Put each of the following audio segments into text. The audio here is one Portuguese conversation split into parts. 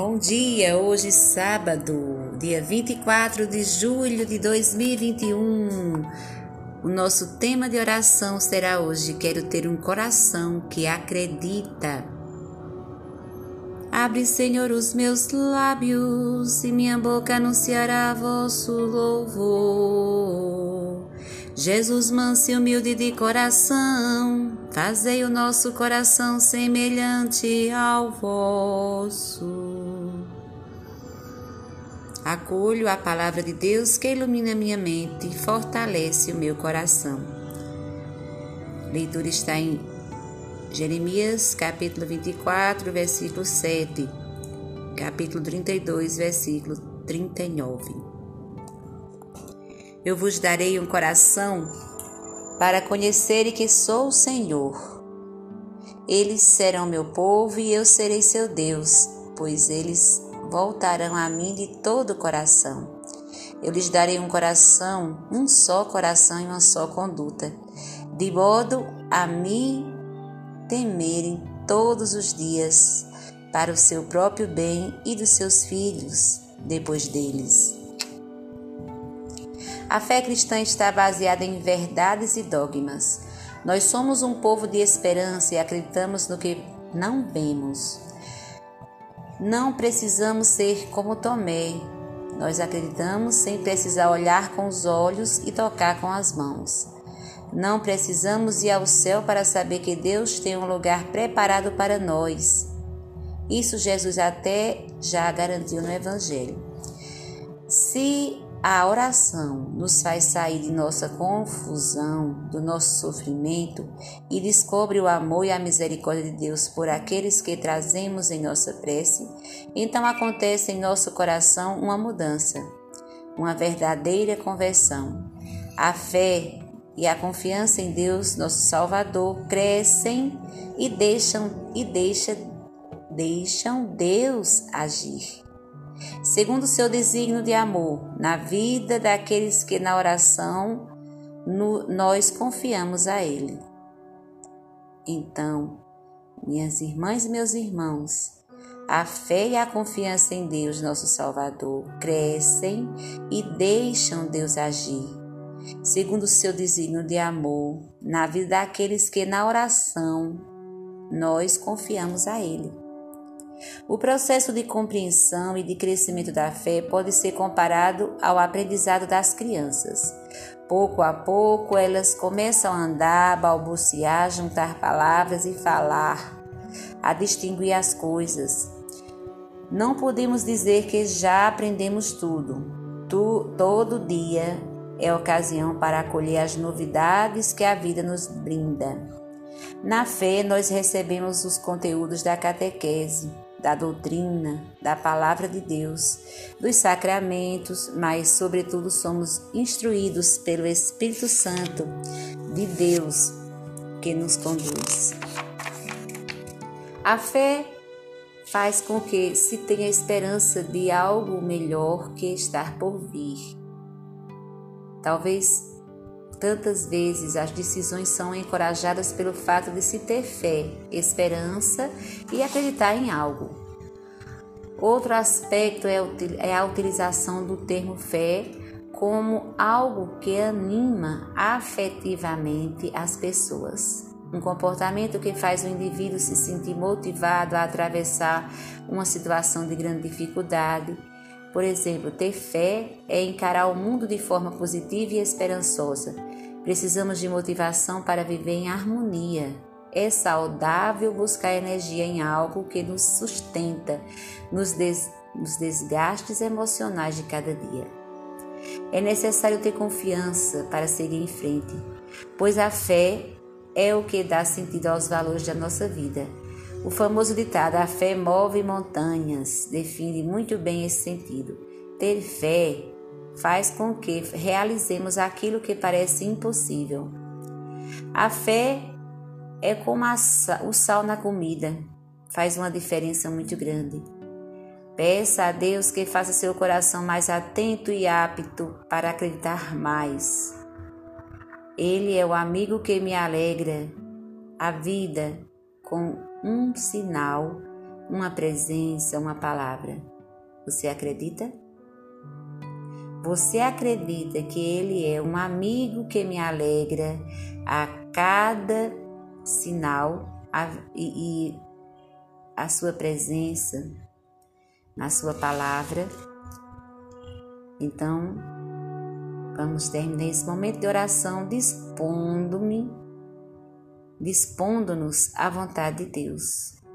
Bom dia, hoje sábado, dia 24 de julho de 2021. O nosso tema de oração será hoje: Quero ter um coração que acredita. Abre, Senhor, os meus lábios e minha boca anunciará vosso louvor. Jesus, manso e humilde de coração, fazei o nosso coração semelhante ao vosso. Acolho a palavra de Deus que ilumina minha mente e fortalece o meu coração. Leitura está em Jeremias, capítulo 24, versículo 7, capítulo 32, versículo 39. Eu vos darei um coração para conhecerem que sou o Senhor. Eles serão meu povo e eu serei seu Deus, pois eles voltarão a mim de todo o coração. Eu lhes darei um coração, um só coração e uma só conduta, de modo a me temerem todos os dias, para o seu próprio bem e dos seus filhos depois deles. A fé cristã está baseada em verdades e dogmas. Nós somos um povo de esperança e acreditamos no que não vemos. Não precisamos ser como Tomé. Nós acreditamos sem precisar olhar com os olhos e tocar com as mãos. Não precisamos ir ao céu para saber que Deus tem um lugar preparado para nós. Isso Jesus até já garantiu no Evangelho. Se a oração nos faz sair de nossa confusão, do nosso sofrimento e descobre o amor e a misericórdia de Deus por aqueles que trazemos em nossa prece. Então acontece em nosso coração uma mudança, uma verdadeira conversão. A fé e a confiança em Deus, nosso Salvador, crescem e deixam e deixa, deixam Deus agir segundo o seu desígnio de amor, na vida daqueles que na oração no, nós confiamos a Ele. Então, minhas irmãs e meus irmãos, a fé e a confiança em Deus, nosso Salvador, crescem e deixam Deus agir, segundo o seu desígnio de amor, na vida daqueles que na oração nós confiamos a Ele. O processo de compreensão e de crescimento da fé pode ser comparado ao aprendizado das crianças. Pouco a pouco, elas começam a andar, balbuciar, juntar palavras e falar, a distinguir as coisas. Não podemos dizer que já aprendemos tudo. Tu, todo dia é ocasião para acolher as novidades que a vida nos brinda. Na fé, nós recebemos os conteúdos da catequese, da doutrina, da palavra de Deus, dos sacramentos, mas, sobretudo, somos instruídos pelo Espírito Santo de Deus que nos conduz. A fé faz com que se tenha esperança de algo melhor que estar por vir. Talvez Tantas vezes as decisões são encorajadas pelo fato de se ter fé, esperança e acreditar em algo. Outro aspecto é, é a utilização do termo fé como algo que anima afetivamente as pessoas. Um comportamento que faz o indivíduo se sentir motivado a atravessar uma situação de grande dificuldade. Por exemplo, ter fé é encarar o mundo de forma positiva e esperançosa, Precisamos de motivação para viver em harmonia. É saudável buscar energia em algo que nos sustenta nos, des nos desgastes emocionais de cada dia. É necessário ter confiança para seguir em frente, pois a fé é o que dá sentido aos valores da nossa vida. O famoso ditado a fé move montanhas define muito bem esse sentido. Ter fé faz com que realizemos aquilo que parece impossível. A fé é como o sal na comida, faz uma diferença muito grande. Peça a Deus que faça seu coração mais atento e apto para acreditar mais. Ele é o amigo que me alegra a vida com um sinal uma presença, uma palavra. Você acredita? Você acredita que Ele é um amigo que me alegra a cada sinal a, e, e a sua presença na sua palavra? Então, vamos terminar esse momento de oração dispondo-me, dispondo-nos à vontade de Deus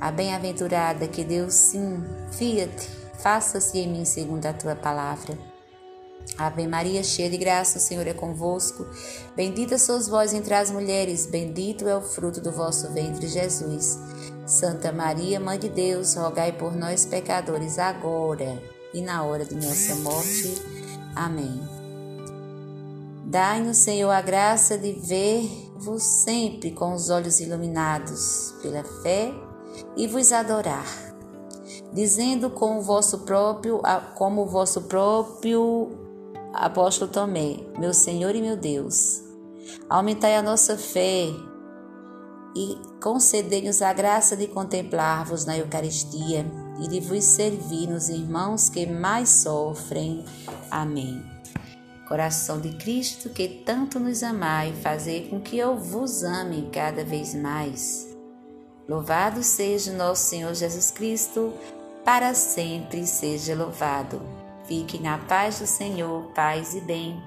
a bem-aventurada que Deus sim, fia-te, faça-se em mim segundo a tua palavra. Ave Maria, cheia de graça, o Senhor é convosco. Bendita sois vós entre as mulheres, bendito é o fruto do vosso ventre, Jesus. Santa Maria, Mãe de Deus, rogai por nós, pecadores, agora e na hora de nossa morte. Amém. Dai-nos, Senhor, a graça de ver-vos sempre com os olhos iluminados pela fé e vos adorar, dizendo com o vosso próprio, como o vosso próprio apóstolo Tomé, meu Senhor e meu Deus, aumentai a nossa fé e concedei-nos a graça de contemplar-vos na Eucaristia e de vos servir nos irmãos que mais sofrem. Amém. Coração de Cristo, que tanto nos amai, fazer com que eu vos ame cada vez mais. Louvado seja nosso Senhor Jesus Cristo, para sempre seja louvado. Fique na paz do Senhor, paz e bem.